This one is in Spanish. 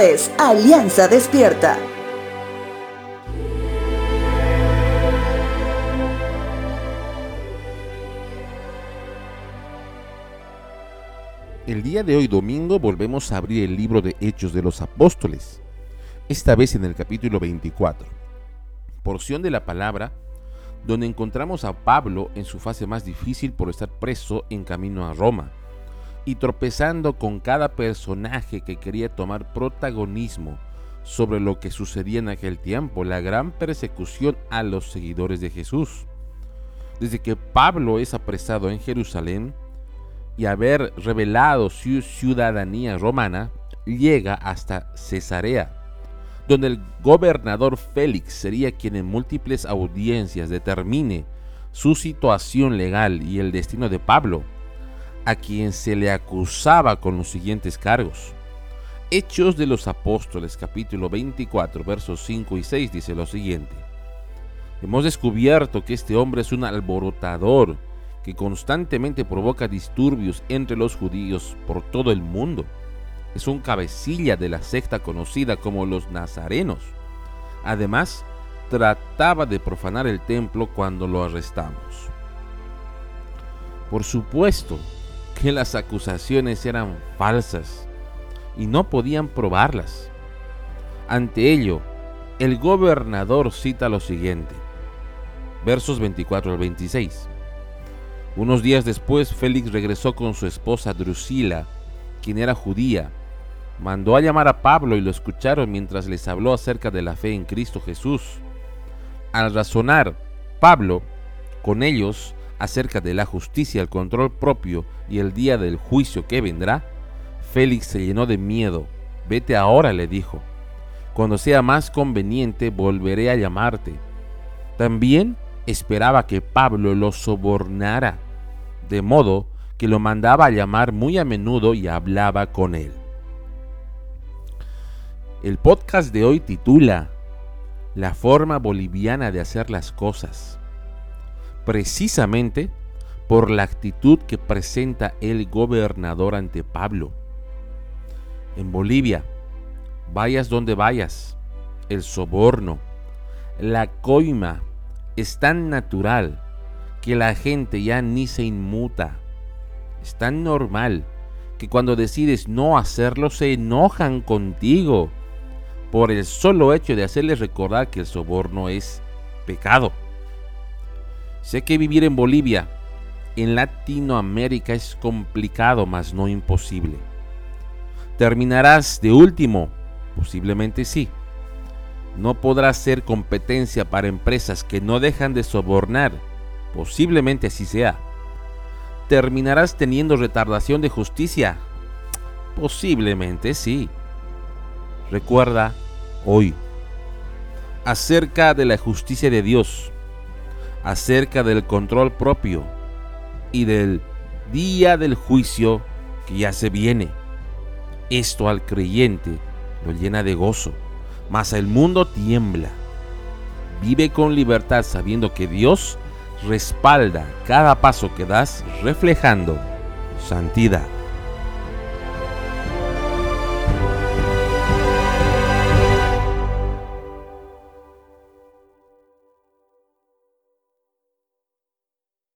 Es Alianza Despierta. El día de hoy domingo volvemos a abrir el libro de Hechos de los Apóstoles, esta vez en el capítulo 24, porción de la palabra donde encontramos a Pablo en su fase más difícil por estar preso en camino a Roma y tropezando con cada personaje que quería tomar protagonismo sobre lo que sucedía en aquel tiempo, la gran persecución a los seguidores de Jesús. Desde que Pablo es apresado en Jerusalén, y haber revelado su ciudadanía romana, llega hasta Cesarea, donde el gobernador Félix sería quien en múltiples audiencias determine su situación legal y el destino de Pablo, a quien se le acusaba con los siguientes cargos. Hechos de los Apóstoles capítulo 24 versos 5 y 6 dice lo siguiente. Hemos descubierto que este hombre es un alborotador, que constantemente provoca disturbios entre los judíos por todo el mundo. Es un cabecilla de la secta conocida como los nazarenos. Además, trataba de profanar el templo cuando lo arrestamos. Por supuesto que las acusaciones eran falsas y no podían probarlas. Ante ello, el gobernador cita lo siguiente, versos 24 al 26. Unos días después, Félix regresó con su esposa Drusila, quien era judía. Mandó a llamar a Pablo y lo escucharon mientras les habló acerca de la fe en Cristo Jesús. Al razonar Pablo con ellos acerca de la justicia, el control propio y el día del juicio que vendrá, Félix se llenó de miedo. Vete ahora, le dijo. Cuando sea más conveniente, volveré a llamarte. También esperaba que Pablo lo sobornara de modo que lo mandaba a llamar muy a menudo y hablaba con él. El podcast de hoy titula La forma boliviana de hacer las cosas, precisamente por la actitud que presenta el gobernador ante Pablo. En Bolivia, vayas donde vayas, el soborno, la coima es tan natural que la gente ya ni se inmuta. Es tan normal que cuando decides no hacerlo se enojan contigo por el solo hecho de hacerles recordar que el soborno es pecado. Sé que vivir en Bolivia, en Latinoamérica es complicado, mas no imposible. ¿Terminarás de último? Posiblemente sí. No podrás ser competencia para empresas que no dejan de sobornar Posiblemente así sea. ¿Terminarás teniendo retardación de justicia? Posiblemente sí. Recuerda hoy acerca de la justicia de Dios, acerca del control propio y del día del juicio que ya se viene. Esto al creyente lo llena de gozo, mas el mundo tiembla. Vive con libertad sabiendo que Dios respalda cada paso que das reflejando santidad.